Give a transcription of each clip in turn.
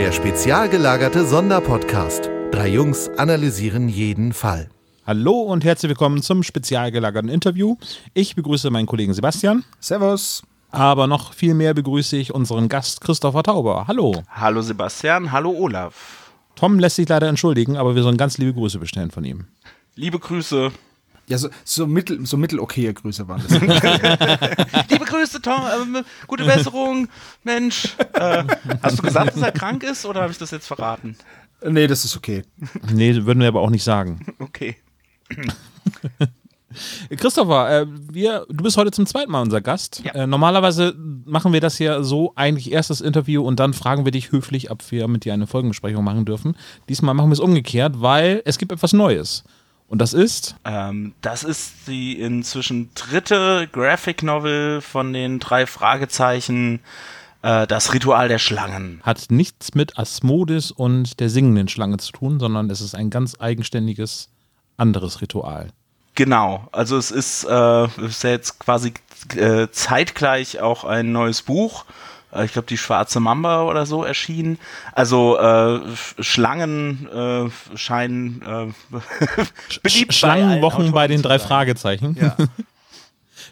Der spezial gelagerte Sonderpodcast. Drei Jungs analysieren jeden Fall. Hallo und herzlich willkommen zum spezial gelagerten Interview. Ich begrüße meinen Kollegen Sebastian. Servus. Aber noch viel mehr begrüße ich unseren Gast Christopher Tauber. Hallo. Hallo Sebastian, hallo Olaf. Tom lässt sich leider entschuldigen, aber wir sollen ganz liebe Grüße bestellen von ihm. Liebe Grüße. Ja, so, so mittel, so mittelokaye Grüße waren das. Liebe Grüße, Tom. Ähm, gute Besserung, Mensch. Äh, hast du gesagt, dass er krank ist oder habe ich das jetzt verraten? nee, das ist okay. Nee, würden wir aber auch nicht sagen. Okay. Christopher, äh, wir, du bist heute zum zweiten Mal unser Gast. Ja. Äh, normalerweise machen wir das ja so, eigentlich erst das Interview und dann fragen wir dich höflich, ob wir mit dir eine Folgenbesprechung machen dürfen. Diesmal machen wir es umgekehrt, weil es gibt etwas Neues. Und das ist, Ähm, das ist die inzwischen dritte Graphic Novel von den drei Fragezeichen. Äh, das Ritual der Schlangen. hat nichts mit Asmodis und der singenden Schlange zu tun, sondern es ist ein ganz eigenständiges anderes Ritual. Genau, also es ist, äh, ist ja jetzt quasi äh, zeitgleich auch ein neues Buch. Äh, ich glaube, die Schwarze Mamba oder so erschienen. Also äh, Schlangen äh, scheinen äh, bei Schlangenwochen bei Autoren den drei sein. Fragezeichen. Ja.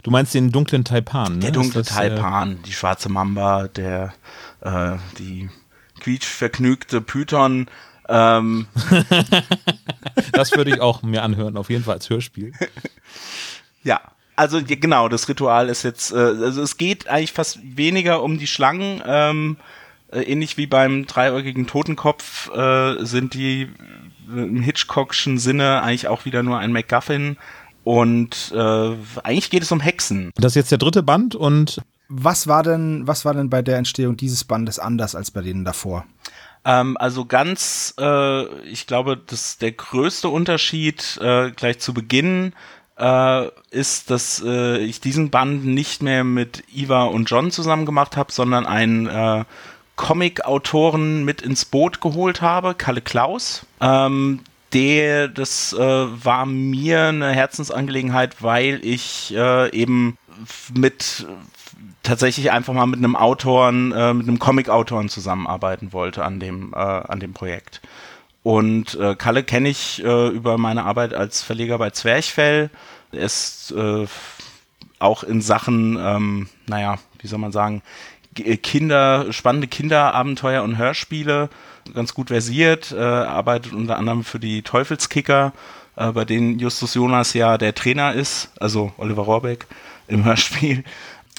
Du meinst den dunklen Taipan, ne? Der dunkle das, äh, Taipan, die Schwarze Mamba, der äh, die quietschvergnügte Python. Ähm, Das würde ich auch mir anhören, auf jeden Fall als Hörspiel. Ja, also genau, das Ritual ist jetzt, äh, also es geht eigentlich fast weniger um die Schlangen, ähm, äh, ähnlich wie beim dreiäugigen Totenkopf äh, sind die im Hitchcockschen Sinne eigentlich auch wieder nur ein MacGuffin und äh, eigentlich geht es um Hexen. Das ist jetzt der dritte Band und Was war denn, was war denn bei der Entstehung dieses Bandes anders als bei denen davor? Ähm, also ganz, äh, ich glaube, das der größte Unterschied äh, gleich zu Beginn äh, ist, dass äh, ich diesen Band nicht mehr mit Iva und John zusammen gemacht habe, sondern einen äh, Comic-Autoren mit ins Boot geholt habe, Kalle Klaus. Ähm, der, das äh, war mir eine Herzensangelegenheit, weil ich äh, eben mit tatsächlich einfach mal mit einem Autoren, äh, mit einem Comic-Autoren zusammenarbeiten wollte an dem, äh, an dem Projekt. Und äh, Kalle kenne ich äh, über meine Arbeit als Verleger bei Zwerchfell. Er ist äh, auch in Sachen, ähm, naja, wie soll man sagen, äh, Kinder, spannende Kinderabenteuer und Hörspiele ganz gut versiert, äh, arbeitet unter anderem für die Teufelskicker, äh, bei denen Justus Jonas ja der Trainer ist, also Oliver Rohrbeck im Hörspiel.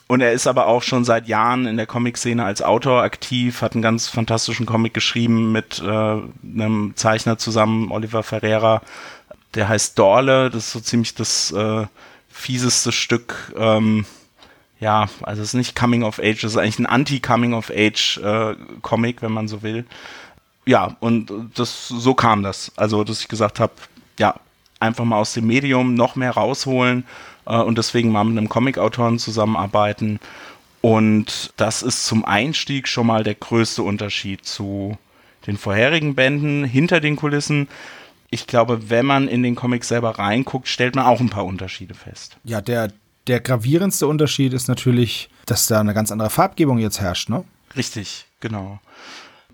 Und er ist aber auch schon seit Jahren in der Comic-Szene als Autor aktiv, hat einen ganz fantastischen Comic geschrieben mit äh, einem Zeichner zusammen, Oliver Ferreira. Der heißt Dorle, das ist so ziemlich das äh, fieseste Stück. Ähm, ja, also es ist nicht Coming of Age, es ist eigentlich ein Anti-Coming of Age äh, Comic, wenn man so will. Ja, und das so kam das. Also, dass ich gesagt habe, ja, einfach mal aus dem Medium noch mehr rausholen äh, und deswegen mal mit einem Comic-Autoren zusammenarbeiten. Und das ist zum Einstieg schon mal der größte Unterschied zu den vorherigen Bänden hinter den Kulissen. Ich glaube, wenn man in den Comic selber reinguckt, stellt man auch ein paar Unterschiede fest. Ja, der, der gravierendste Unterschied ist natürlich, dass da eine ganz andere Farbgebung jetzt herrscht, ne? Richtig, genau.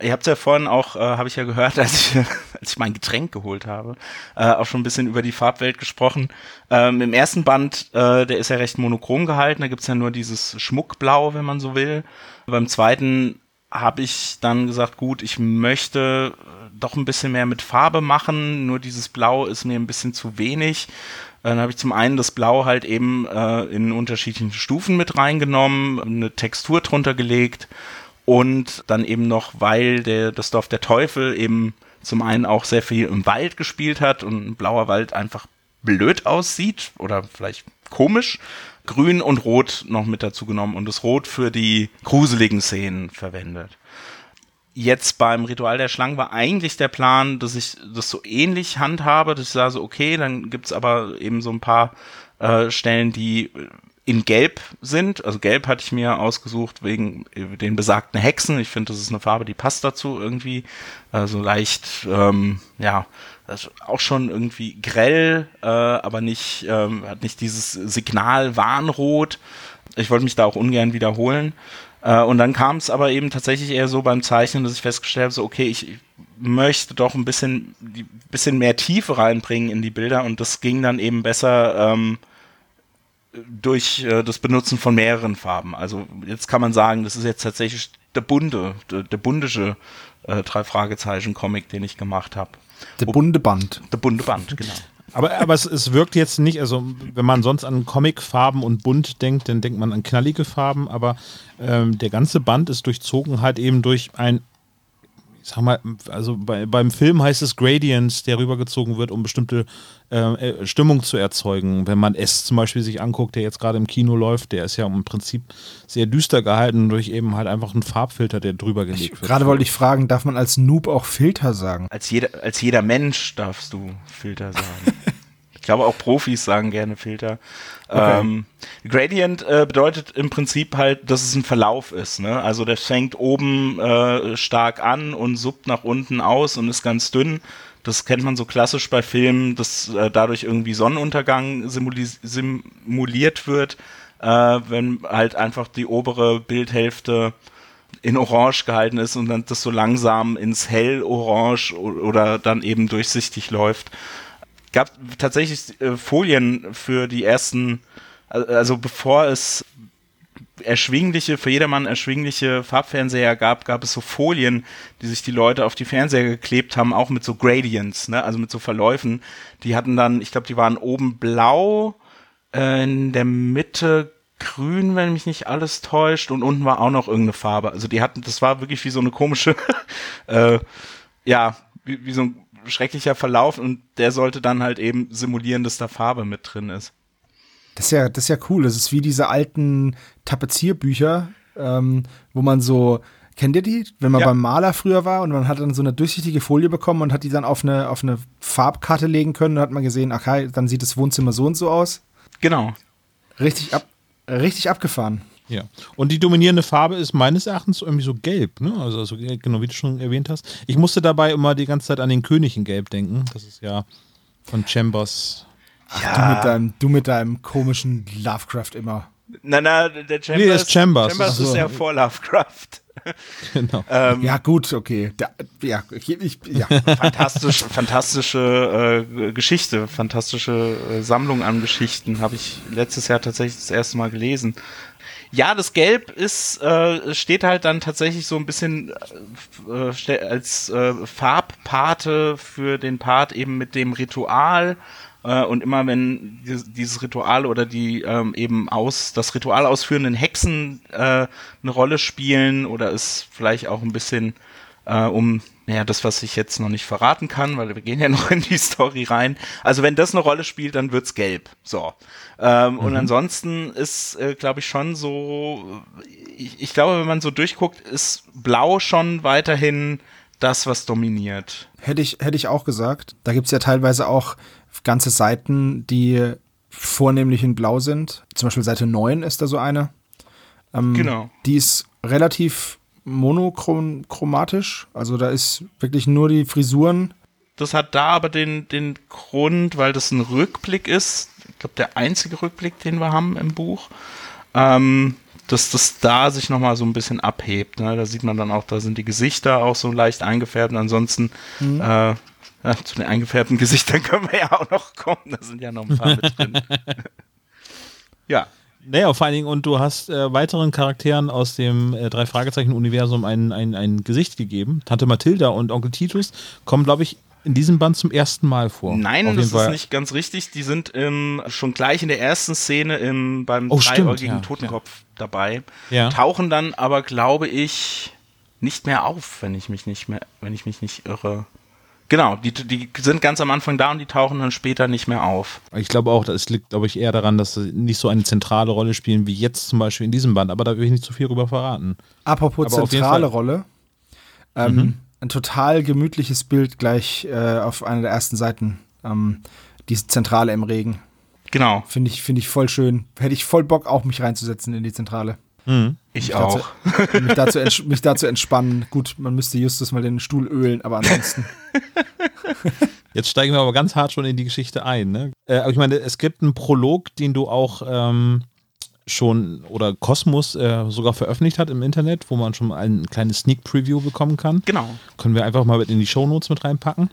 Ihr habt ja vorhin auch, äh, habe ich ja gehört, als ich, als ich mein Getränk geholt habe, äh, auch schon ein bisschen über die Farbwelt gesprochen. Ähm, Im ersten Band, äh, der ist ja recht monochrom gehalten, da gibt's ja nur dieses Schmuckblau, wenn man so will. Beim zweiten habe ich dann gesagt, gut, ich möchte doch ein bisschen mehr mit Farbe machen, nur dieses Blau ist mir ein bisschen zu wenig. Äh, Dann habe ich zum einen das Blau halt eben äh, in unterschiedlichen Stufen mit reingenommen, eine Textur drunter gelegt und dann eben noch, weil der, das Dorf der Teufel eben zum einen auch sehr viel im Wald gespielt hat und ein blauer Wald einfach blöd aussieht oder vielleicht komisch, grün und rot noch mit dazu genommen und das Rot für die gruseligen Szenen verwendet. Jetzt beim Ritual der Schlangen war eigentlich der Plan, dass ich das so ähnlich handhabe, dass ich sage, so, okay, dann gibt's aber eben so ein paar äh, Stellen, die in Gelb sind. Also Gelb hatte ich mir ausgesucht wegen äh, den besagten Hexen. Ich finde, das ist eine Farbe, die passt dazu irgendwie. Also leicht, ähm, ja, also auch schon irgendwie grell, äh, aber nicht, ähm, hat nicht dieses Signal Warnrot. ich wollte mich da auch ungern wiederholen. Äh, und dann kam es aber eben tatsächlich eher so beim Zeichnen, dass ich festgestellt habe, so okay, ich möchte doch ein bisschen, die, bisschen mehr Tiefe reinbringen in die Bilder und das ging dann eben besser ähm, durch äh, das Benutzen von mehreren Farben. Also jetzt kann man sagen, das ist jetzt tatsächlich der bunte, der, der bundische äh, drei Fragezeichen Comic, den ich gemacht habe. Der bunte Band. Der bunte Band, genau. Aber, aber es, es wirkt jetzt nicht, also wenn man sonst an Comicfarben und bunt denkt, dann denkt man an knallige Farben, aber ähm, der ganze Band ist durchzogen halt eben durch ein ich sag mal, also bei, beim Film heißt es Gradients, der rübergezogen wird, um bestimmte äh, äh, Stimmung zu erzeugen. Wenn man S zum Beispiel sich anguckt, der jetzt gerade im Kino läuft, der ist ja im Prinzip sehr düster gehalten durch eben halt einfach einen Farbfilter, der drüber gelegt Ich, wird. gerade wollte ich fragen, darf man als Noob auch Filter sagen? Als jeder, als jeder Mensch darfst du Filter sagen. ich glaube, auch Profis sagen gerne Filter. Okay. Ähm, Gradient äh, bedeutet im Prinzip halt, dass es ein Verlauf ist. Ne? Also der fängt oben äh, stark an und suppt nach unten aus und ist ganz dünn. Das kennt man so klassisch bei Filmen, dass äh, dadurch irgendwie Sonnenuntergang simuli- simuliert wird, äh, wenn halt einfach die obere Bildhälfte in Orange gehalten ist und dann das so langsam ins Hellorange oder dann eben durchsichtig läuft. Gab tatsächlich äh, Folien für die ersten, al- also bevor es erschwingliche, für jedermann erschwingliche Farbfernseher gab, gab es so Folien, die sich die Leute auf die Fernseher geklebt haben, auch mit so Gradients, ne? also mit so Verläufen. Die hatten dann, ich glaube, die waren oben blau, äh, in der Mitte grün, wenn mich nicht alles täuscht, und unten war auch noch irgendeine Farbe. Also die hatten, das war wirklich wie so eine komische, äh, ja, wie, wie so ein schrecklicher Verlauf und der sollte dann halt eben simulieren, dass da Farbe mit drin ist. Das ist ja, das ist ja cool. Das ist wie diese alten Tapezierbücher, ähm, wo man so, kennt ihr die? Wenn man Ja. beim Maler früher war und man hat dann so eine durchsichtige Folie bekommen und hat die dann auf eine, auf eine Farbkarte legen können, dann hat man gesehen, ach, hi, dann sieht das Wohnzimmer so und so aus. Genau. Richtig ab, richtig abgefahren. Ja. Und die dominierende Farbe ist meines Erachtens irgendwie so gelb, ne? Also, also genau wie du schon erwähnt hast. Ich musste dabei immer die ganze Zeit an den König in Gelb denken. Das ist ja von Chambers. Du, mit deinem, du mit deinem komischen Lovecraft immer. Na, na, der Chambers, Nee, ist Chambers. Chambers Ach so. ist ja vor Lovecraft. Genau. Ähm, Ja, gut, okay. Da, ja, ich, ich, ja. fantastisch, fantastische äh, Geschichte, fantastische äh, Sammlung an Geschichten habe ich letztes Jahr tatsächlich das erste Mal gelesen. Ja, das Gelb ist äh, steht halt dann tatsächlich so ein bisschen äh, ste- als äh, Farbpate für den Part eben mit dem Ritual. Äh, und immer wenn dieses, dieses Ritual oder die ähm, eben aus das Ritual ausführenden Hexen äh, eine Rolle spielen oder es vielleicht auch ein bisschen äh, um naja, das, was ich jetzt noch nicht verraten kann, weil wir gehen ja noch in die Story rein. Also wenn das eine Rolle spielt, dann wird's gelb. So. Ähm, Und ansonsten ist, äh, glaube ich, schon so, ich, ich glaube, wenn man so durchguckt, ist blau schon weiterhin das, was dominiert. Hätte ich, hätte ich auch gesagt. Da gibt's ja teilweise auch ganze Seiten, die vornehmlich in Blau sind. Zum Beispiel Seite 9 ist da so eine. Ähm, Genau. Die ist relativ monochromatisch. Also da ist wirklich nur die Frisuren. Das hat da aber den, den Grund, weil das ein Rückblick ist. Ich glaube, der einzige Rückblick, den wir haben im Buch. Ähm, dass das da sich nochmal so ein bisschen abhebt. Ne? Da sieht man dann auch, da sind die Gesichter auch so leicht eingefärbt. Und ansonsten äh, ja, zu den eingefärbten Gesichtern können wir ja auch noch kommen. Da sind ja noch ein paar mit drin. ja. Naja, vor allen Dingen, und du hast äh, weiteren Charakteren aus dem äh, Drei-Fragezeichen-Universum ein, ein, ein Gesicht gegeben. Tante Mathilda und Onkel Titus kommen, glaube ich, in diesem Band zum ersten Mal vor. Nein, das jeden ist Fall. nicht ganz richtig. Die sind ähm, schon gleich in der ersten Szene im, beim Oh, stimmt, dreiäugigen ja, Totenkopf dabei. Ja. Tauchen dann aber, glaube ich, nicht mehr auf, wenn ich mich nicht mehr, wenn ich mich nicht irre. Genau, die, die sind ganz am Anfang da und die tauchen dann später nicht mehr auf. Ich glaube auch, das liegt, glaube ich, eher daran, dass sie nicht so eine zentrale Rolle spielen wie jetzt zum Beispiel in diesem Band. Aber da will ich nicht zu viel drüber verraten. Apropos Aber zentrale Mhm. Rolle. Ähm, Ein total gemütliches Bild gleich äh, auf einer der ersten Seiten. Ähm, die Zentrale im Regen. Genau, Finde ich, finde ich voll schön. Hätte ich voll Bock, auch mich reinzusetzen in die Zentrale. Ich Mich auch. Dazu, mich, dazu mich dazu entspannen. Gut, man müsste Justus mal den Stuhl ölen, aber ansonsten. Jetzt steigen wir aber ganz hart schon in die Geschichte ein. Ne? Äh, aber ich meine, es gibt einen Prolog, den du auch ähm, schon oder Cosmos äh, sogar veröffentlicht hat im Internet, wo man schon mal ein kleines Sneak Preview bekommen kann. Genau. Können wir einfach mal in die Shownotes mit reinpacken.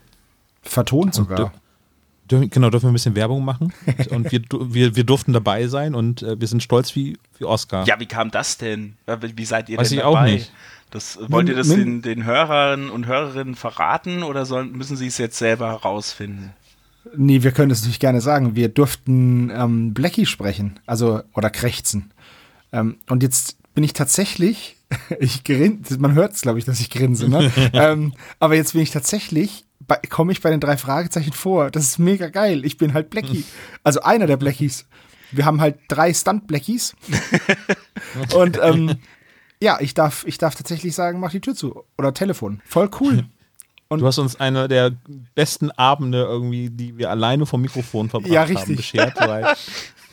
Vertont sogar. Dür genau, dürfen wir ein bisschen Werbung machen. Und wir, wir, wir durften dabei sein und äh, wir sind stolz wie, wie Oscar. Ja, wie kam das denn? Äh, Wie seid ihr Weiß denn ich dabei? auch nicht. Das, wollt ihr das Min- den, den Hörern und Hörerinnen verraten oder sollen, müssen sie es jetzt selber herausfinden? Nee, wir können es natürlich gerne sagen. Wir durften ähm, Blackie sprechen, also oder krächzen. Ähm, und jetzt bin ich tatsächlich, ich grinse, man hört es, glaube ich, dass ich grinse, ne? ähm, aber jetzt bin ich tatsächlich, komme ich bei den drei Fragezeichen vor. Das ist mega geil. Ich bin halt Blackie. Also einer der Blackies. Wir haben halt drei Stunt-Blackies. und ähm, ja, ich darf, ich darf tatsächlich sagen, mach die Tür zu. Oder Telefon. Voll cool. Du hast uns einer der besten Abende irgendwie, die wir alleine vom Mikrofon verbracht Ja, haben, richtig. beschert. Weil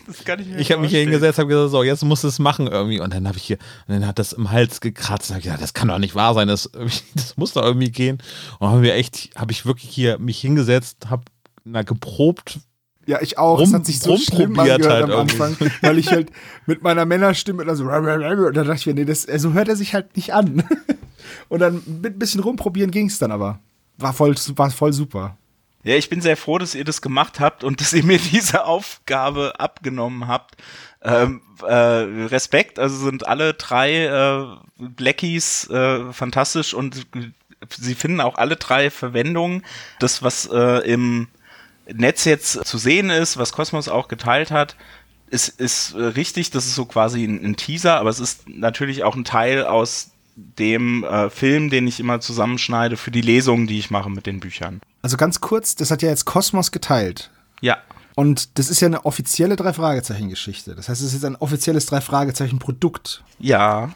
Das kann ich mir ich habe mich hier hingesetzt, habe gesagt, so, jetzt musst du es machen irgendwie. Und dann habe ich hier, und dann hat das im Hals gekratzt. Und hab ich gesagt, das kann doch nicht wahr sein, das, das muss doch irgendwie gehen. Und dann haben wir echt, habe ich wirklich hier mich hingesetzt, habe na, geprobt, Ja, ich auch. Rum- es hat sich so schlimm rumprobiert angehört halt am irgendwie. Anfang, weil ich halt mit meiner Männerstimme dann so, und da dachte ich mir, nee, das, so hört er sich halt nicht an. Und dann mit ein bisschen rumprobieren ging es dann aber. War voll, war voll super. Ja, ich bin sehr froh, dass ihr das gemacht habt und dass ihr mir diese Aufgabe abgenommen habt. Ähm, äh, Respekt, also sind alle drei äh, Blackies äh, fantastisch und sie finden auch alle drei Verwendung. Das, was äh, im Netz jetzt zu sehen ist, was Cosmos auch geteilt hat, ist, ist äh, richtig, das ist so quasi ein, ein Teaser, aber es ist natürlich auch ein Teil aus dem äh, Film, den ich immer zusammenschneide für die Lesungen, die ich mache mit den Büchern. Also ganz kurz, das hat ja jetzt Kosmos geteilt. Ja, Und das ist ja eine offizielle Drei-Fragezeichen-Geschichte. Das heißt, es ist jetzt ein offizielles Drei-Fragezeichen-Produkt. ja.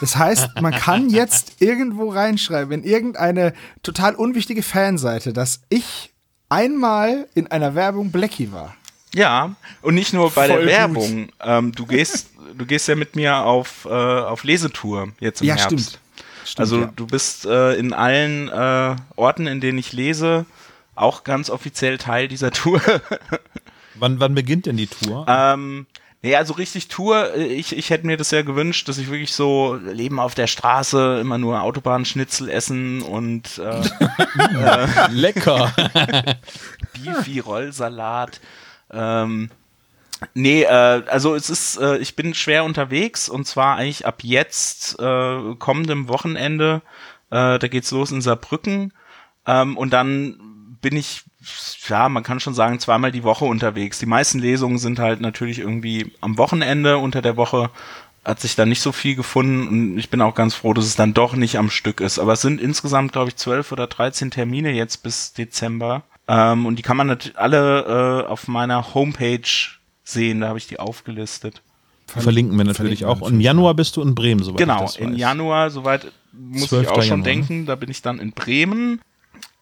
Das heißt, man kann jetzt irgendwo reinschreiben, in irgendeine total unwichtige Fanseite, dass ich einmal in einer Werbung Blackie war. Ja, und nicht nur bei Voll der gut. Werbung. Ähm, du gehst, du gehst ja mit mir auf, äh, auf Lesetour jetzt im Ja, Herbst. stimmt. Stimmt, also ja. du bist äh, in allen äh, Orten, in denen ich lese, auch ganz offiziell Teil dieser Tour. wann, wann beginnt denn die Tour? ähm, nee, also richtig Tour, äh, ich, ich hätte mir das ja gewünscht, dass ich wirklich so Leben auf der Straße, immer nur Autobahnschnitzel essen und äh, Lecker. Beefy Rollsalat. Ähm, nee, äh, also es ist, äh, ich bin schwer unterwegs und zwar eigentlich ab jetzt, äh, kommendem Wochenende, äh, da geht's los in Saarbrücken ähm, und dann bin ich, ja, man kann schon sagen, zweimal die Woche unterwegs. Die meisten Lesungen sind halt natürlich irgendwie am Wochenende, unter der Woche hat sich da nicht so viel gefunden und ich bin auch ganz froh, dass es dann doch nicht am Stück ist. Aber es sind insgesamt, glaube ich, zwölf oder 13 Termine jetzt bis Dezember. Ähm, und die kann man natürlich alle äh, auf meiner Homepage sehen, da habe ich die aufgelistet. Verlinken wir natürlich Verlinken auch. Und Im Januar bist du in Bremen, soweit ich Genau, das im. Januar, soweit muss ich 12. auch schon Januar, denken, da bin ich dann in Bremen.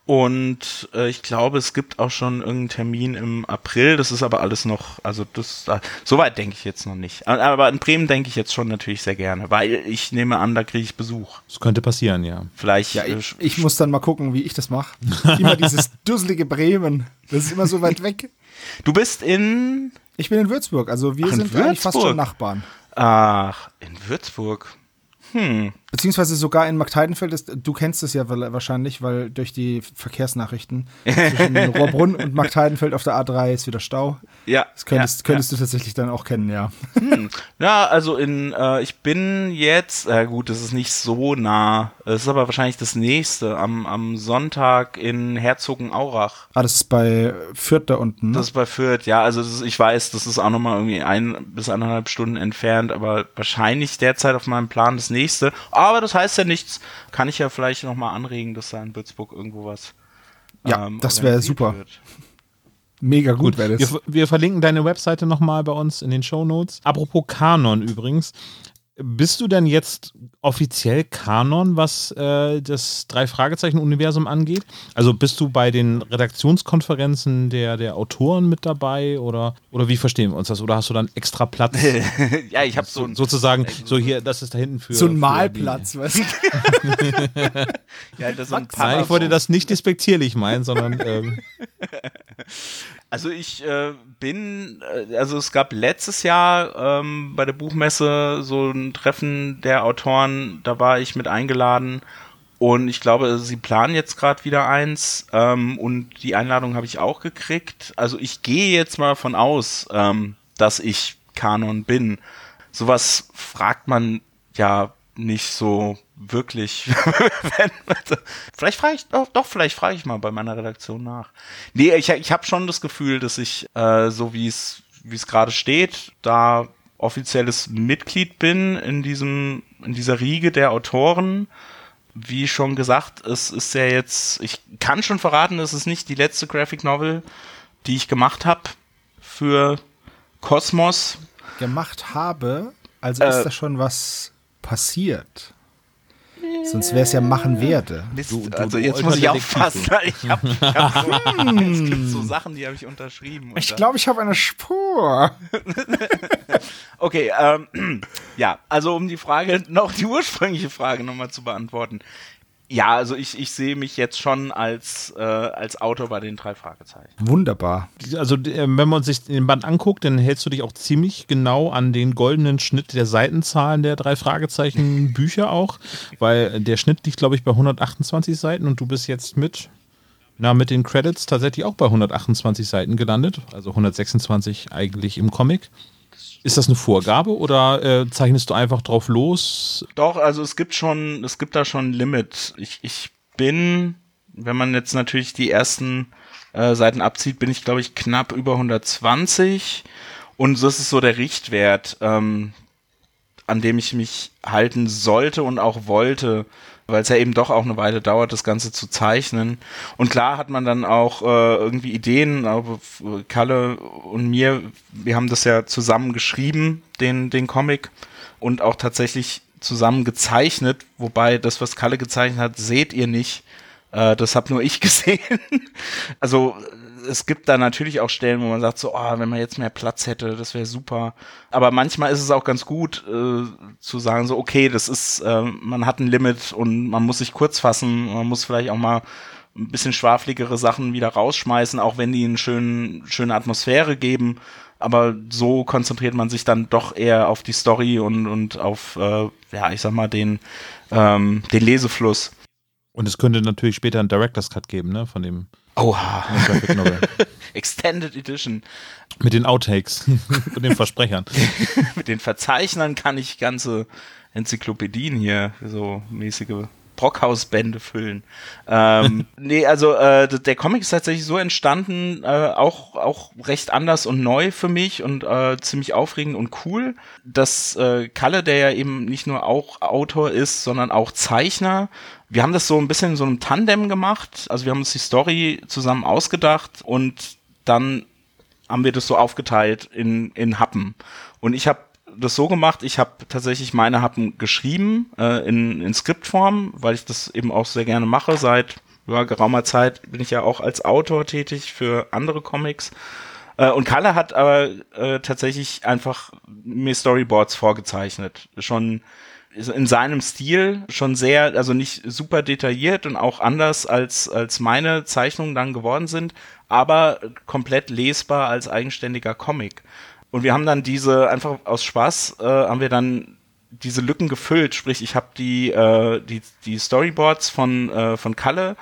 Und äh, ich glaube, es gibt auch schon irgendeinen Termin im April. Das ist aber alles noch, also das, äh, soweit denke ich jetzt noch nicht. Aber- Aber in Bremen denke ich jetzt schon natürlich sehr gerne, weil ich nehme an, da kriege ich Besuch. Das könnte passieren, ja. Vielleicht. Ja, äh, ich, ich muss dann mal gucken, wie ich das mache. Immer dieses dusselige Bremen. Das ist immer so weit weg. du bist in, Ich bin in Würzburg, also wir Ach, in sind eigentlich fast schon Nachbarn. ach, in Würzburg. Beziehungsweise sogar in Marktheidenfeld ist, du kennst es ja wa- wahrscheinlich, weil durch die Verkehrsnachrichten zwischen Rohrbrunn und Marktheidenfeld auf der A3 ist wieder Stau. Ja. Das könntest, ja, könntest du tatsächlich dann auch kennen, ja. Ja, also in, äh, ich bin jetzt, äh, gut, das ist nicht so nah, es ist aber wahrscheinlich das nächste, am, am Sonntag in Herzogenaurach. Ah, das ist bei Fürth da unten, ne? Das ist bei Fürth, ja, also ist, ich weiß, das ist auch nochmal irgendwie ein bis eineinhalb Stunden entfernt, aber wahrscheinlich derzeit auf meinem Plan das nächste. Aber das heißt ja nichts, kann ich ja vielleicht nochmal anregen, dass da in Würzburg irgendwo was Ja, ähm, das wäre super. wird. Mega gut, wäre das. Wir, wir verlinken deine Webseite nochmal bei uns in den Shownotes. Apropos Kanon übrigens. Bist du denn jetzt offiziell Kanon, was äh, das Drei-Fragezeichen-Universum angeht? Also bist du bei den Redaktionskonferenzen der, der Autoren mit dabei oder, oder wie verstehen wir uns das? Oder hast du dann extra Platz? ja, ich habe so ein sozusagen, so hier, das ist da hinten für. so ein Malplatz, weißt du? ja, das ist so ein nein, ich wollte das nicht despektierlich meinen, sondern ähm, Also ich äh, bin, äh, also es gab letztes Jahr ähm, bei der Buchmesse so ein Treffen der Autoren, da war ich mit eingeladen und ich glaube, sie planen jetzt gerade wieder eins ähm, und die Einladung habe ich auch gekriegt. Also ich gehe jetzt mal von aus, ähm, dass ich Kanon bin. Sowas fragt man ja nicht so wirklich. vielleicht frage ich, doch, doch vielleicht frage ich mal bei meiner Redaktion nach. Nee, ich, ich habe schon das Gefühl, dass ich, äh, so wie es wie es gerade steht, da offizielles Mitglied bin in diesem, in dieser Riege der Autoren. Wie schon gesagt, es ist ja jetzt, ich kann schon verraten, es ist nicht die letzte Graphic Novel, die ich gemacht habe für Kosmos. Gemacht habe, also ist Äh, da schon was passiert. Sonst wäre es ja machen werde. Mist, Du- du- also du jetzt muss ich aufpassen. Ich hab, ich hab so, es gibt so Sachen, die habe ich unterschrieben. Ich glaube, ich habe eine Spur. Okay, ähm, ja, also um die Frage, noch die ursprüngliche Frage nochmal zu beantworten. Ja, also ich, ich sehe mich jetzt schon als, äh, als Autor bei den drei Fragezeichen. Wunderbar. Also, äh, wenn man sich den Band anguckt, dann hältst du dich auch ziemlich genau an den goldenen Schnitt der Seitenzahlen der drei Fragezeichen Bücher auch, weil der Schnitt liegt, glaube ich, bei 128 Seiten und du bist jetzt mit, na, mit den Credits tatsächlich auch bei 128 Seiten gelandet, also 126 eigentlich im Comic. Ist das eine Vorgabe oder äh, zeichnest du einfach drauf los? Doch, also es gibt schon, es gibt da schon ein Limit. Ich, ich bin, wenn man jetzt natürlich die ersten äh, Seiten abzieht, bin ich, glaube ich, knapp über 120. Und das ist so der Richtwert, ähm, an dem ich mich halten sollte und auch wollte, weil es ja eben doch auch eine Weile dauert, das Ganze zu zeichnen. Und klar hat man dann auch äh, irgendwie Ideen, aber Kalle und mir, wir haben das ja zusammen geschrieben, den, den Comic, und auch tatsächlich zusammen gezeichnet, wobei das, was Kalle gezeichnet hat, seht ihr nicht. Äh, das habe nur ich gesehen. also es gibt da natürlich auch Stellen, wo man sagt so, oh, wenn man jetzt mehr Platz hätte, das wäre super. Aber manchmal ist es auch ganz gut äh, zu sagen so, okay, das ist, äh, man hat ein Limit und man muss sich kurz fassen, man muss vielleicht auch mal ein bisschen schwafligere Sachen wieder rausschmeißen, auch wenn die eine schönen, schöne Atmosphäre geben. Aber so konzentriert man sich dann doch eher auf die Story und, und auf, äh, ja, ich sag mal, den, ähm, den Lesefluss. Und es könnte natürlich später einen Director's Cut geben, ne, von dem Oha, Novel. Extended Edition. Mit den Outtakes und den Versprechern. Mit den Verzeichnern kann ich ganze Enzyklopädien hier, so mäßige Brockhausbände füllen. Ähm, nee, also äh, der Comic ist tatsächlich so entstanden, äh, auch, auch recht anders und neu für mich und äh, ziemlich aufregend und cool, dass äh, Kalle, der ja eben nicht nur auch Autor ist, sondern auch Zeichner, wir haben das so ein bisschen in so einem Tandem gemacht. Also wir haben uns die Story zusammen ausgedacht und dann haben wir das so aufgeteilt in, in Happen. Und ich habe das so gemacht, ich habe tatsächlich meine Happen geschrieben äh, in, in Skriptform, weil ich das eben auch sehr gerne mache. Seit ja, geraumer Zeit bin ich ja auch als Autor tätig für andere Comics. Äh, und Kalle hat aber äh, tatsächlich einfach mir Storyboards vorgezeichnet. Schon in seinem Stil schon sehr, also nicht super detailliert und auch anders als, als meine Zeichnungen dann geworden sind, aber komplett lesbar als eigenständiger Comic. Und wir haben dann diese, einfach aus Spaß, äh, haben wir dann diese Lücken gefüllt. Sprich, ich habe die, äh, die, die Storyboards von, äh, von Kalle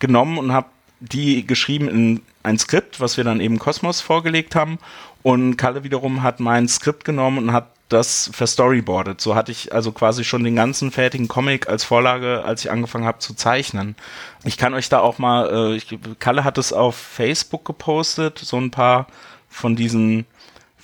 genommen und habe die geschrieben in ein Skript, was wir dann eben Kosmos vorgelegt haben. Und Kalle wiederum hat mein Skript genommen und hat das verstoryboardet. So hatte ich also quasi schon den ganzen fertigen Comic als Vorlage, als ich angefangen habe zu zeichnen. Ich kann euch da auch mal, äh, ich, Kalle hat es auf Facebook gepostet, so ein paar von diesen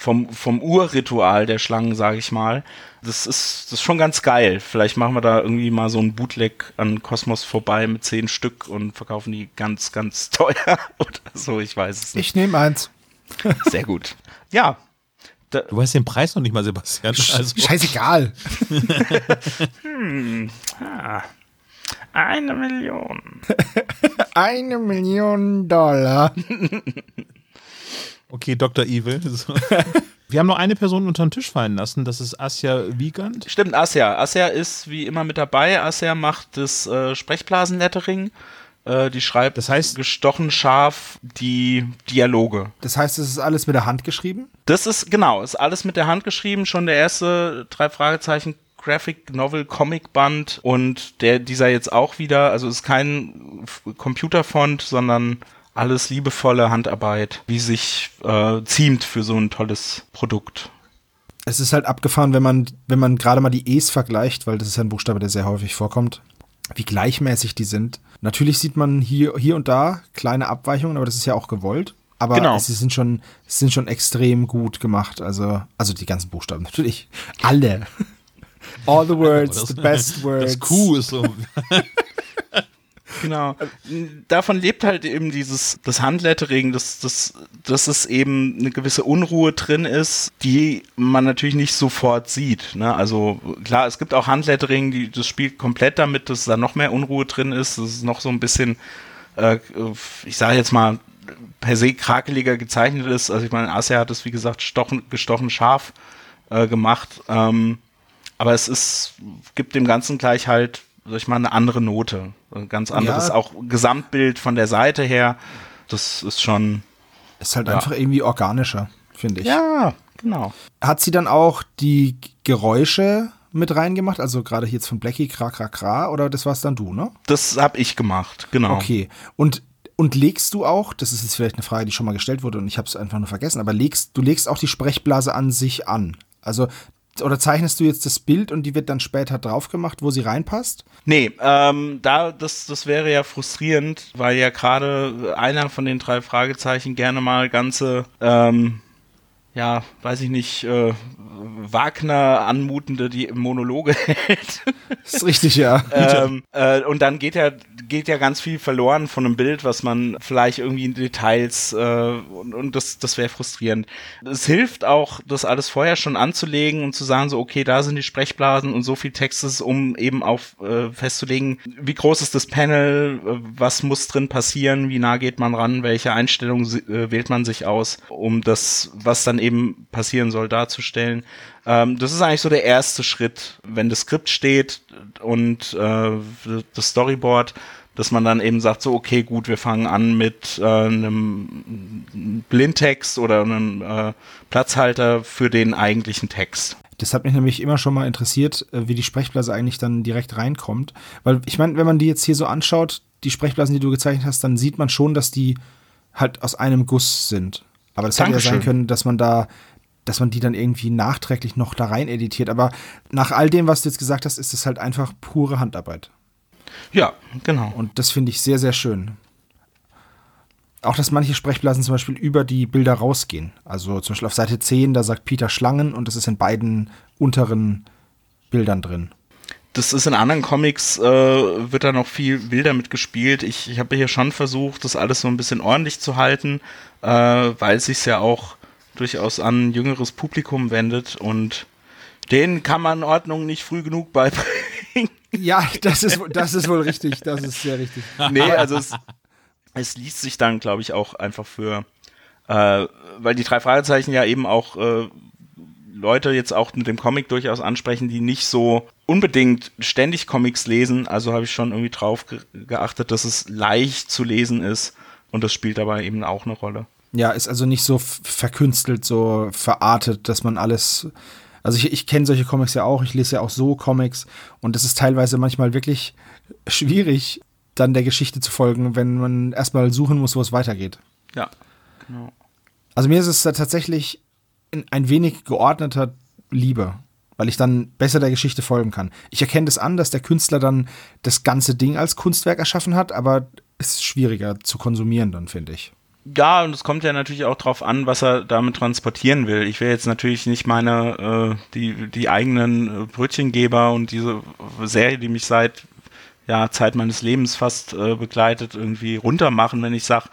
vom, vom Urritual der Schlangen, sage ich mal. Das ist, das ist schon ganz geil. Vielleicht machen wir da irgendwie mal so ein Bootleg an Kosmos vorbei mit zehn Stück und verkaufen die ganz, ganz teuer oder so. Ich weiß es nicht. Ich nehme eins. Sehr gut. Ja. Da, Du weißt den Preis noch nicht mal, Sebastian. Also, Scheißegal. ah, eine Million. Eine Million Dollar. Okay, Dr. Evil. So. Wir haben noch eine Person unter den Tisch fallen lassen, das ist Asja Wiegand. Stimmt, Asja. Asja ist wie immer mit dabei. Asja macht das äh, Sprechblasenlettering Äh, die schreibt Das heißt- gestochen scharf die Dialoge. Das heißt, es ist alles mit der Hand geschrieben? Das ist, genau, ist alles mit der Hand geschrieben, schon der erste drei Fragezeichen Graphic Novel Comic Band und der, dieser jetzt auch wieder, also ist kein Computerfont, sondern alles liebevolle Handarbeit, wie sich äh, ziemt für so ein tolles Produkt. Es ist halt abgefahren, wenn man, wenn man gerade mal die E's vergleicht, weil das ist ja ein Buchstabe, der sehr häufig vorkommt, wie gleichmäßig die sind. Natürlich sieht man hier, hier und da kleine Abweichungen, aber das ist ja auch gewollt. Aber Genau. sie sind schon, sind schon extrem gut gemacht. Also, also die ganzen Buchstaben, natürlich. Alle. All the words, the best words. Das Q ist so. Genau. Davon lebt halt eben dieses, das Handlettering, dass, dass, dass es eben eine gewisse Unruhe drin ist, die man natürlich nicht sofort sieht. Ne? Also klar, es gibt auch Handlettering, die, das spielt komplett damit, dass da noch mehr Unruhe drin ist, dass es noch so ein bisschen, äh, ich sage jetzt mal, per se krakeliger gezeichnet ist. Also ich meine, Asia hat es, wie gesagt, stochen, gestochen scharf äh, gemacht. Ähm, aber es ist, gibt dem Ganzen gleich halt, sag ich mal, eine andere Note. Ein ganz anderes, Ja. auch Gesamtbild von der Seite her. Das ist schon. Ist halt Ja. einfach irgendwie organischer, finde ich. Ja, genau. Hat sie dann auch die Geräusche mit reingemacht? Also gerade hier jetzt von Blackie, kra, kra, kra, oder das war's dann du, ne? Das habe ich gemacht, genau. Okay. Und, und legst du auch, das ist jetzt vielleicht eine Frage, die schon mal gestellt wurde und ich habe es einfach nur vergessen, aber legst, du legst auch die Sprechblase an sich an. Also, oder zeichnest du jetzt das Bild und die wird dann später drauf gemacht, wo sie reinpasst? Nee, ähm, da, das, das wäre ja frustrierend, weil ja gerade einer von den drei Fragezeichen gerne mal ganze, ähm, ja, weiß ich nicht, äh, Wagner anmutende die Monologe hält. Das ist richtig, ja. ähm, äh, und dann geht ja, geht ja ganz viel verloren von einem Bild, was man vielleicht irgendwie in Details äh, und, und das, das wäre frustrierend. Es hilft auch, das alles vorher schon anzulegen und zu sagen, so, okay, da sind die Sprechblasen und so viel Text ist, um eben auf äh, festzulegen, wie groß ist das Panel, äh, was muss drin passieren, wie nah geht man ran, welche Einstellungen äh, wählt man sich aus, um das, was dann eben passieren soll, darzustellen. Ähm, das ist eigentlich so der erste Schritt, wenn das Skript steht und äh, das Storyboard, dass man dann eben sagt, so, okay, gut, wir fangen an mit äh, einem Blindtext oder einem äh, Platzhalter für den eigentlichen Text. Das hat mich nämlich immer schon mal interessiert, äh, wie die Sprechblase eigentlich dann direkt reinkommt. Weil ich meine, wenn man die jetzt hier so anschaut, die Sprechblasen, die du gezeichnet hast, dann sieht man schon, dass die halt aus einem Guss sind. Aber das hätte ja sein können, dass man da, dass man die dann irgendwie nachträglich noch da rein editiert. Aber nach all dem, was du jetzt gesagt hast, ist es halt einfach pure Handarbeit. Ja, genau. Und das finde ich sehr, sehr schön. Auch, dass manche Sprechblasen zum Beispiel über die Bilder rausgehen. Also zum Beispiel auf Seite 10, da sagt Peter Schlangen und das ist in beiden unteren Bildern drin. Das ist in anderen Comics, äh, wird da noch viel wilder mitgespielt. Ich, ich habe hier schon versucht, das alles so ein bisschen ordentlich zu halten, äh, weil es sich ja auch durchaus an ein jüngeres Publikum wendet und denen kann man Ordnung nicht früh genug beibringen. Ja, das ist, das ist wohl richtig. Das ist sehr richtig. nee, also es, es liest sich dann, glaube ich, auch einfach für, äh, weil die drei Fragezeichen ja eben auch äh, Leute jetzt auch mit dem Comic durchaus ansprechen, die nicht so unbedingt ständig Comics lesen. Also habe ich schon irgendwie drauf ge geachtet, dass es leicht zu lesen ist und das spielt dabei eben auch eine Rolle. Ja, ist also nicht so verkünstelt, so verartet, dass man alles. Also ich, ich kenne solche Comics ja auch, ich lese ja auch so Comics und es ist teilweise manchmal wirklich schwierig, dann der Geschichte zu folgen, wenn man erstmal suchen muss, wo es weitergeht. Ja, genau. Also mir ist es da tatsächlich ein- ein wenig geordneter lieber, weil ich dann besser der Geschichte folgen kann. Ich erkenne das an, dass der Künstler dann das ganze Ding als Kunstwerk erschaffen hat, aber es ist schwieriger zu konsumieren dann, finde ich. Ja, und es kommt ja natürlich auch drauf an, was er damit transportieren will. Ich will jetzt natürlich nicht meine, äh, die, die eigenen äh, Brötchengeber und diese Serie, die mich seit ja, Zeit meines Lebens fast äh, begleitet, irgendwie runtermachen, wenn ich sage,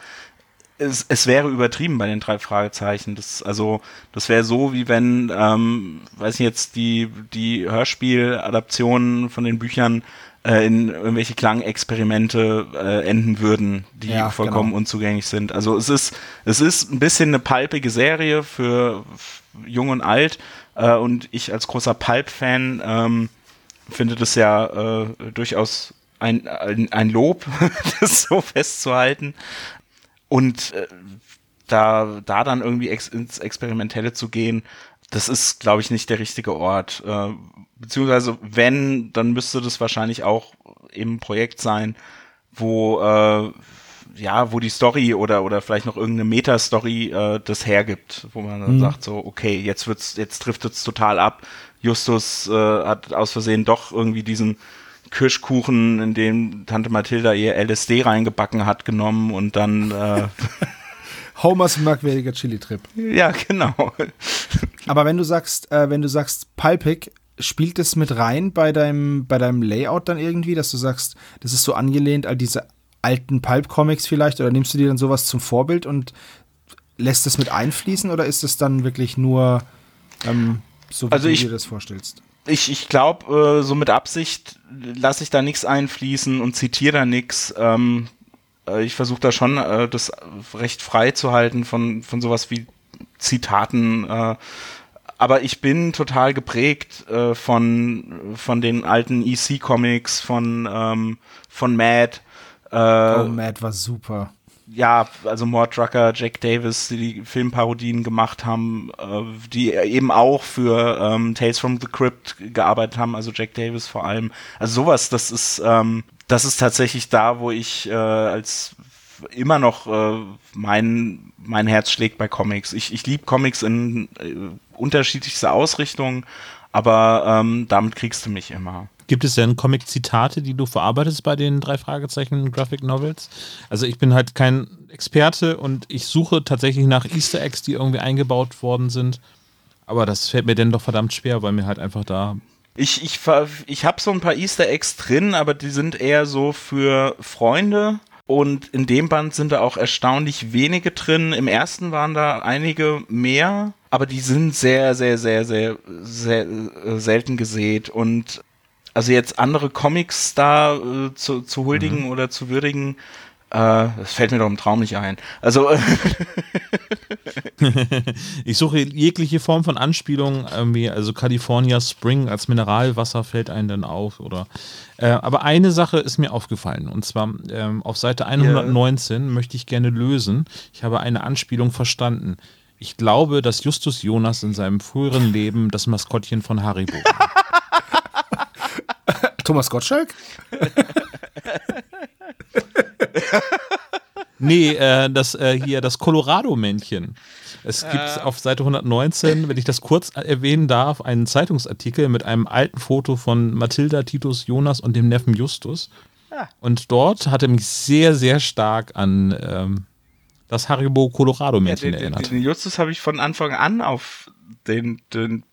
es, es wäre übertrieben bei den drei Fragezeichen. Das, also, das wäre so, wie wenn, ähm, weiß ich jetzt, die, die Hörspieladaptionen von den Büchern äh, in irgendwelche Klangexperimente äh, enden würden, die Ja, vollkommen genau. unzugänglich sind. Also es ist, es ist ein bisschen eine palpige Serie für jung und alt. Äh, und ich als großer Pulp-Fan ähm, finde das ja äh, durchaus ein, ein, ein Lob, das so festzuhalten. Und äh, da, da dann irgendwie ex ins Experimentelle zu gehen, das ist, glaube ich, nicht der richtige Ort. Äh, beziehungsweise, wenn, dann müsste das wahrscheinlich auch eben ein Projekt sein, wo äh, ja, wo die Story oder oder vielleicht noch irgendeine Meta-Story äh, das hergibt, wo man dann mhm. sagt so, okay, jetzt wird's, jetzt trifft es total ab. Justus äh, hat aus Versehen doch irgendwie diesen Kirschkuchen, in dem Tante Mathilda ihr LSD reingebacken hat, genommen und dann äh, Homers merkwürdiger Chili-Trip. Ja, genau. Aber wenn du sagst, äh, wenn du sagst Pulpig, spielt es mit rein bei deinem, bei deinem Layout dann irgendwie, dass du sagst, das ist so angelehnt an diese alten Pulp-Comics vielleicht, oder nimmst du dir dann sowas zum Vorbild und lässt es mit einfließen, oder ist es dann wirklich nur ähm, so, wie also du ich, dir das vorstellst? Ich, ich glaube, äh, so mit Absicht lasse ich da nichts einfließen und zitiere da nichts. Ähm, äh, ich versuche da schon, äh, das recht frei zu halten von, von sowas wie Zitaten. Äh, aber ich bin total geprägt äh, von, von den alten EC-Comics, von, ähm, von Mad. Äh, oh, Mad war super ja, also Mort Drucker, Jack Davis, die, die Filmparodien gemacht haben, äh, die eben auch für ähm, Tales from the Crypt gearbeitet haben, also Jack Davis vor allem. Also sowas, das ist, ähm, das ist tatsächlich da, wo ich äh, als immer noch äh, mein, mein Herz schlägt bei Comics. Ich, ich liebe Comics in äh, unterschiedlichste Ausrichtungen, aber ähm, damit kriegst du mich immer. Gibt es denn Comic-Zitate, die du verarbeitest bei den drei Fragezeichen Graphic Novels? Also ich bin halt kein Experte und ich suche tatsächlich nach Easter Eggs, die irgendwie eingebaut worden sind. Aber das fällt mir denn doch verdammt schwer, weil mir halt einfach da. Ich, ich, ich habe so ein paar Easter Eggs drin, aber die sind eher so für Freunde. Und in dem Band sind da auch erstaunlich wenige drin. Im ersten waren da einige mehr, aber die sind sehr, sehr, sehr, sehr, sehr, äh, selten gesät. Und also jetzt andere Comics da äh, zu, zu huldigen mhm. oder zu würdigen, äh, das fällt mir doch im Traum nicht ein. Also ich suche jegliche Form von Anspielung, irgendwie, also California Spring als Mineralwasser fällt einem dann auf oder. Äh, aber eine Sache ist mir aufgefallen und zwar ähm, auf Seite 119 yeah. möchte ich gerne lösen. Ich habe eine Anspielung verstanden. Ich glaube, dass Justus Jonas in seinem früheren Leben das Maskottchen von Haribo war. Thomas Gottschalk? nee, äh, das äh, hier, das Colorado-Männchen. Es gibt äh. auf Seite 119, wenn ich das kurz erwähnen darf, einen Zeitungsartikel mit einem alten Foto von Mathilda, Titus, Jonas und dem Neffen Justus. Ah. Und dort hat er mich sehr, sehr stark an ähm, das Haribo Colorado-Männchen ja, erinnert. Den Justus habe ich von Anfang an auf den, den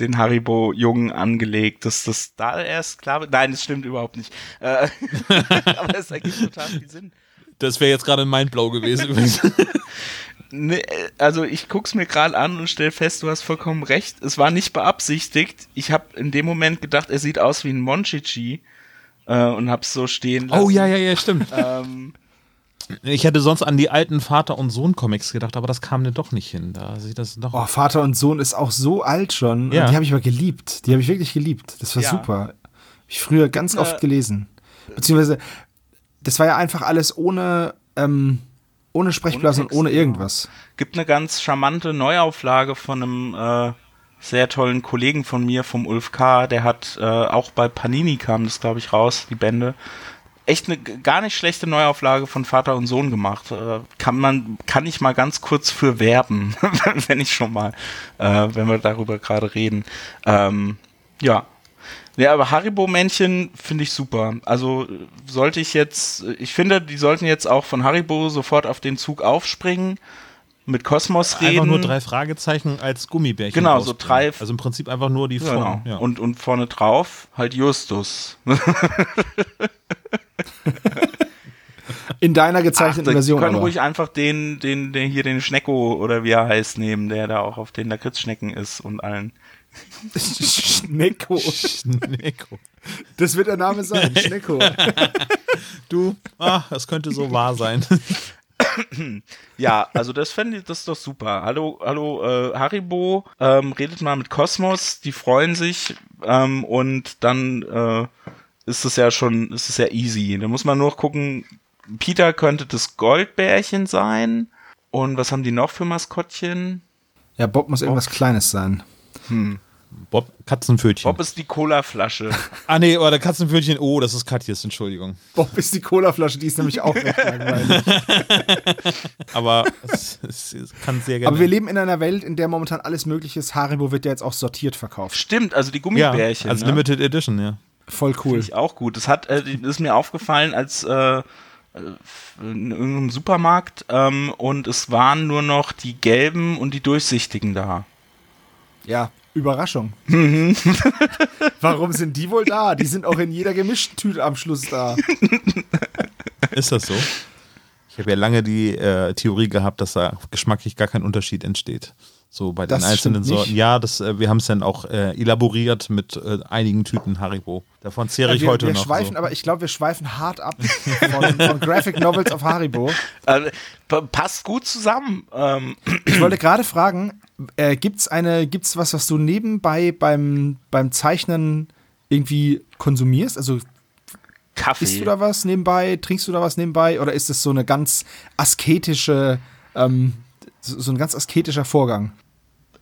den Haribo-Jungen angelegt, dass das da erst klar wird. Nein, das stimmt überhaupt nicht. Äh, aber es ergibt total viel Sinn. Das wäre jetzt gerade mein Blau gewesen übrigens. nee, also ich guck's mir gerade an und stell fest, du hast vollkommen recht. Es war nicht beabsichtigt. Ich habe in dem Moment gedacht, er sieht aus wie ein Monchichi äh, und hab's so stehen lassen. Oh ja, ja, ja, stimmt. Ähm, ich hätte sonst an die alten Vater- und Sohn-Comics gedacht, aber das kam mir doch nicht hin. Da sieht das doch. Oh, Vater und Sohn ist auch so alt schon. Ja. die habe ich aber geliebt. Die habe ich wirklich geliebt. Das war ja. super. Habe ich früher ganz äh, oft gelesen. Beziehungsweise, das war ja einfach alles ohne, ähm, ohne Sprechblasen und ohne irgendwas. Gibt eine ganz charmante Neuauflage von einem äh, sehr tollen Kollegen von mir, vom Ulf K., der hat äh, auch bei Panini kam das, glaube ich, raus, die Bände echt eine gar nicht schlechte Neuauflage von Vater und Sohn gemacht. Äh, kann man, kann ich mal ganz kurz für werben, wenn ich schon mal, äh, wenn wir darüber gerade reden. Ähm, ja. Ja, aber Haribo-Männchen finde ich super. Also sollte ich jetzt, ich finde, die sollten jetzt auch von Haribo sofort auf den Zug aufspringen mit Kosmos reden. Einfach nur drei Fragezeichen als Gummibärchen. Genau, so drei. Also im Prinzip einfach nur die Form. Genau. Ja. Und, und vorne drauf halt Justus. In deiner gezeichneten Ach, Version. Wir können ruhig einfach den, den, den hier den Schnecko oder wie er heißt nehmen, der da auch auf den Lakritzschnecken ist und allen. Schnecko. Schnecko. Das wird der Name sein, Schnecko. du, ach, das könnte so wahr sein. ja, also das fände ich, das ist doch super. Hallo, hallo äh, Haribo, ähm, redet mal mit Kosmos, die freuen sich ähm, und dann äh, ist es ja schon, ist es ja easy. Da muss man nur gucken, Peter könnte das Goldbärchen sein. Und was haben die noch für Maskottchen? Ja, Bob muss irgendwas Kleines sein. Bob, Katzenpfötchen. Bob ist die Colaflasche. ah, nee, oder Katzenpfötchen. Oh, das ist Katjes, Entschuldigung. Bob ist die Colaflasche, die ist nämlich auch recht langweilig. Aber es, es, es kann sehr gerne. Aber wir leben in einer Welt, in der momentan alles mögliche ist. Haribo wird ja jetzt auch sortiert verkauft. Stimmt, also die ja, Gummibärchen. als ne? Limited Edition, ja. Voll cool. Finde ich auch gut. Das hat, äh, ist mir aufgefallen als äh, in irgendeinem Supermarkt ähm, und es waren nur noch die gelben und die durchsichtigen da. Ja, Überraschung. Warum sind die wohl da? Die sind auch in jeder gemischten Tüte am Schluss da. Ist das so? Ich habe ja lange die äh, Theorie gehabt, dass da geschmacklich gar kein Unterschied entsteht. So bei den Das einzelnen Sorten. nicht. Ja, das, äh, wir haben es dann auch äh, elaboriert mit äh, einigen Tüten Haribo. Davon zehre ich wir, heute wir noch. schweifen, so. aber ich glaube, wir schweifen hart ab von, von Graphic Novels auf Haribo. Äh, pa- passt gut zusammen. Ähm, Ich wollte gerade fragen, äh, gibt's eine, gibt's was, was du nebenbei beim, beim Zeichnen irgendwie konsumierst? Also Kaffee. isst du da was nebenbei, trinkst du da was nebenbei oder ist es so eine ganz asketische, ähm, so ein ganz asketischer Vorgang?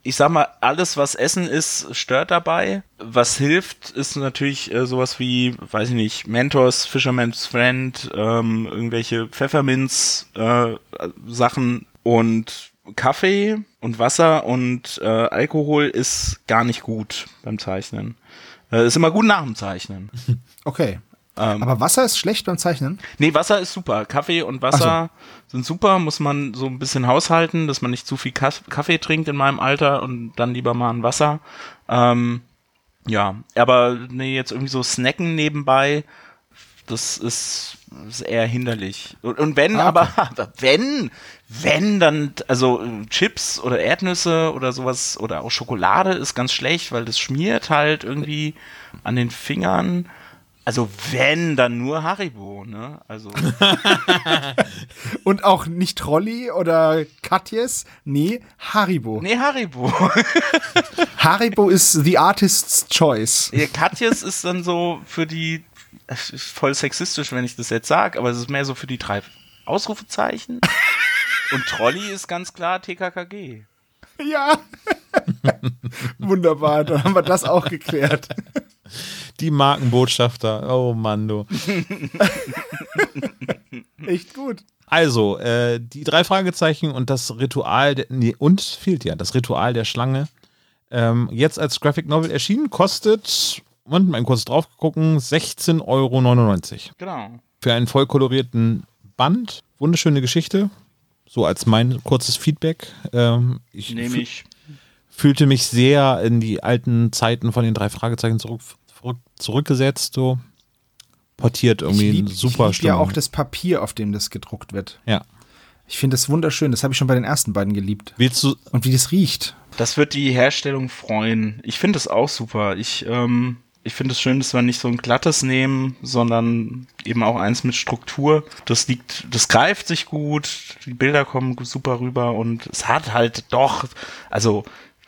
Ich sag mal, alles, was Essen ist, stört dabei. Was hilft, ist natürlich äh, sowas wie, weiß ich nicht, Mentos, Fisherman's Friend, ähm, irgendwelche Pfefferminz-Sachen und Kaffee und Wasser und äh, Alkohol ist gar nicht gut beim Zeichnen. Äh, ist immer gut nach dem Zeichnen. Okay. Ähm, Aber Wasser ist schlecht beim Zeichnen? Nee, Wasser ist super. Kaffee und Wasser sind super. Muss man so ein bisschen haushalten, dass man nicht zu viel Kaff- Kaffee trinkt in meinem Alter und dann lieber mal ein Wasser. Ähm, ja, aber nee, jetzt irgendwie so snacken nebenbei, das ist, ist eher hinderlich. Und, und wenn, Ah, aber, aber wenn, wenn, dann, also äh, Chips oder Erdnüsse oder sowas oder auch Schokolade ist ganz schlecht, weil das schmiert halt irgendwie an den Fingern. Also wenn, dann nur Haribo, ne? Also Und auch nicht Trolli oder Katjes? Nee, Haribo. nee, Haribo. Haribo ist the artist's choice. Ja, Katjes ist dann so für die voll sexistisch, wenn ich das jetzt sage, aber es ist mehr so für die drei Ausrufezeichen. Und Trolli ist ganz klar TKKG. Ja. Wunderbar, dann haben wir das auch geklärt. Die Markenbotschafter. Oh Mann, du. Echt gut. Also, äh, die drei Fragezeichen und das Ritual, der, nee, und fehlt ja, das Ritual der Schlange. Ähm, jetzt als Graphic Novel erschienen, kostet, Moment mal kurz drauf gucken, 16,99 Euro. Genau. Für einen voll kolorierten Band. Wunderschöne Geschichte. So als mein kurzes Feedback. Ähm, ich Nehme ich. Fühlte mich sehr in die alten Zeiten von den drei Fragezeichen zurück, zurück, zurückgesetzt. So portiert irgendwie ich lieb, super ich ja auch das Papier, auf dem das gedruckt wird. ja. Ich finde das wunderschön. Das habe ich schon bei den ersten beiden geliebt. Willst du, Und wie das riecht. Das wird die Herstellung freuen. Ich finde es auch super. Ich, ähm, ich finde es schön, dass wir nicht so ein glattes nehmen, sondern eben auch eins mit Struktur. Das liegt, das greift sich gut, die Bilder kommen super rüber und es hat halt doch, also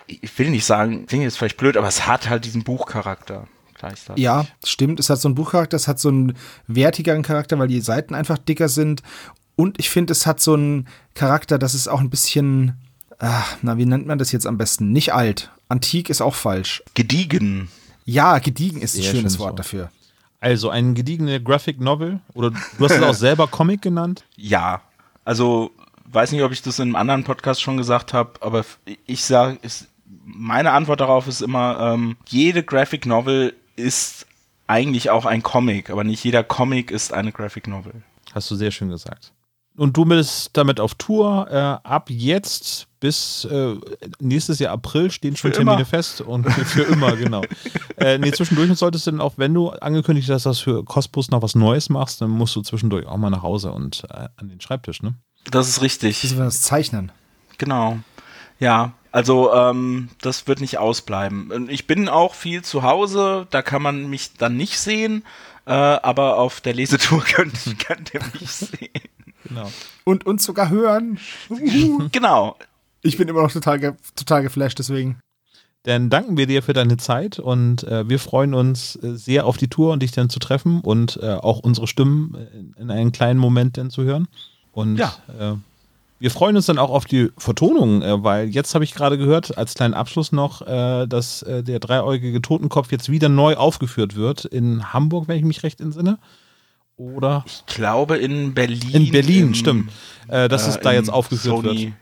ich will nicht sagen, klingt jetzt vielleicht blöd, aber es hat halt diesen Buchcharakter. Gleichzeitig. Ja, stimmt. Es hat so einen Buchcharakter, es hat so einen wertigeren Charakter, weil die Seiten einfach dicker sind. Und ich finde, es hat so einen Charakter, das ist auch ein bisschen, ach, na, wie nennt man das jetzt am besten? Nicht alt. Antik ist auch falsch. Gediegen. Ja, gediegen ist ein Sehr schönes Wort Wort. dafür. Also ein gediegene Graphic Novel oder du hast es auch selber Comic genannt. Ja, also weiß nicht, ob ich das in einem anderen Podcast schon gesagt habe, aber ich sage, meine Antwort darauf ist immer, ähm, jede Graphic Novel ist eigentlich auch ein Comic, aber nicht jeder Comic ist eine Graphic Novel. Hast du sehr schön gesagt. Und du bist damit auf Tour. Äh, ab jetzt bis äh, nächstes Jahr April stehen schon Für Termine immer. fest und für immer, genau. Äh, nee, zwischendurch solltest du dann auch, wenn du angekündigt hast, dass du für Cosbus noch was Neues machst, dann musst du zwischendurch auch mal nach Hause und äh, an den Schreibtisch, ne? Das ist richtig. Das ist das Zeichnen. Genau. Ja, also ähm, das wird nicht ausbleiben. Ich bin auch viel zu Hause, da kann man mich dann nicht sehen, äh, aber auf der Lesetour könnt, könnt ihr mich sehen. Genau. Und uns sogar hören. Genau. Ich bin immer noch total, ge total geflasht, deswegen. dann danken wir dir für deine Zeit und äh, wir freuen uns äh, sehr auf die Tour und dich dann zu treffen und äh, auch unsere Stimmen in, in einem kleinen Moment dann zu hören. Und Ja. Wir freuen uns dann auch auf die Vertonung, äh, weil jetzt habe ich gerade gehört, als kleinen Abschluss noch, äh, dass äh, der dreieugige Totenkopf jetzt wieder neu aufgeführt wird in Hamburg, wenn ich mich recht entsinne. Oder Ich glaube in Berlin. in Berlin, im, stimmt. Äh, dass es äh, da im jetzt aufgeführt Sony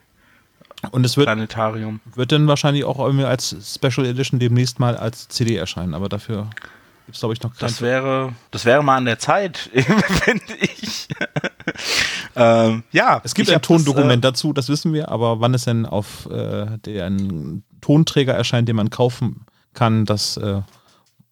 wird. Und es wird, Planetarium. wird dann wahrscheinlich auch irgendwie als Special Edition demnächst mal als CD erscheinen, aber dafür gibt es, glaube ich, noch kein. Das wäre, das wäre mal an der Zeit, finde ich. Ähm, ja, Es gibt ein hab das, Tondokument dazu, das wissen wir, aber wann es denn auf äh, den Tonträger erscheint, den man kaufen kann, das äh,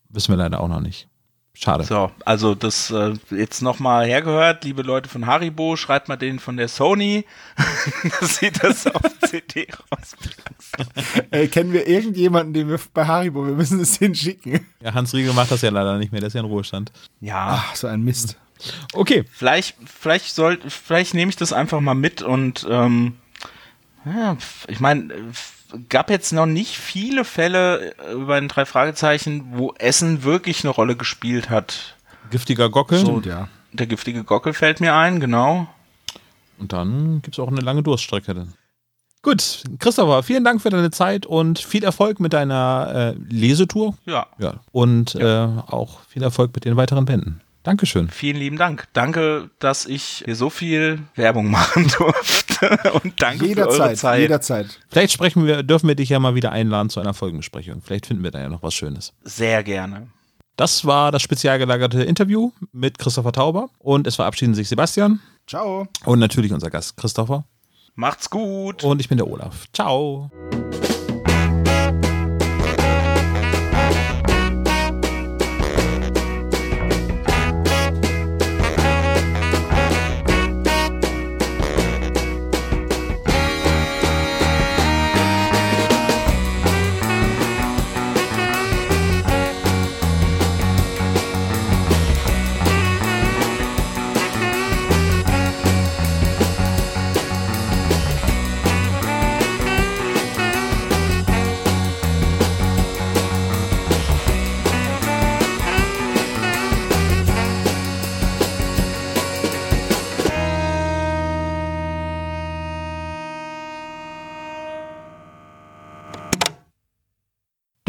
wissen wir leider auch noch nicht. Schade. Äh, so, also das äh, jetzt nochmal hergehört, liebe Leute von Haribo, schreibt mal denen von der Sony, dass sie das auf CD rausbringen. Äh, kennen wir irgendjemanden, den wir bei Haribo, wir müssen es hinschicken. Ja, Hans Riegel macht das ja leider nicht mehr, der ist ja in Ruhestand. Ja, Ach, so ein Mist. Okay, vielleicht, vielleicht soll, vielleicht nehme ich das einfach mal mit und ähm, ja, ich meine, gab jetzt noch nicht viele Fälle äh, über den drei Fragezeichen, wo Essen wirklich eine Rolle gespielt hat. giftiger Gockel. Stimmt, ja. Der giftige Gockel fällt mir ein, genau. Und dann gibt es auch eine lange Durststrecke. Dann. Gut, Christopher, vielen Dank für deine Zeit und viel Erfolg mit deiner äh, Lesetour. Ja, Ja. Und Äh, auch viel Erfolg mit den weiteren Bänden. Dankeschön. vielen lieben Dank. Danke, dass ich hier so viel Werbung machen durfte und danke für eure Jederzeit, Zeit. jederzeit. Vielleicht sprechen wir, dürfen wir dich ja mal wieder einladen zu einer Folgenbesprechung. Vielleicht finden wir da ja noch was Schönes. Sehr gerne. Das war das spezial gelagerte Interview mit Christopher Tauber und es verabschieden sich Sebastian Ciao. und natürlich unser Gast Christopher Macht's gut. und ich bin der Olaf. Ciao.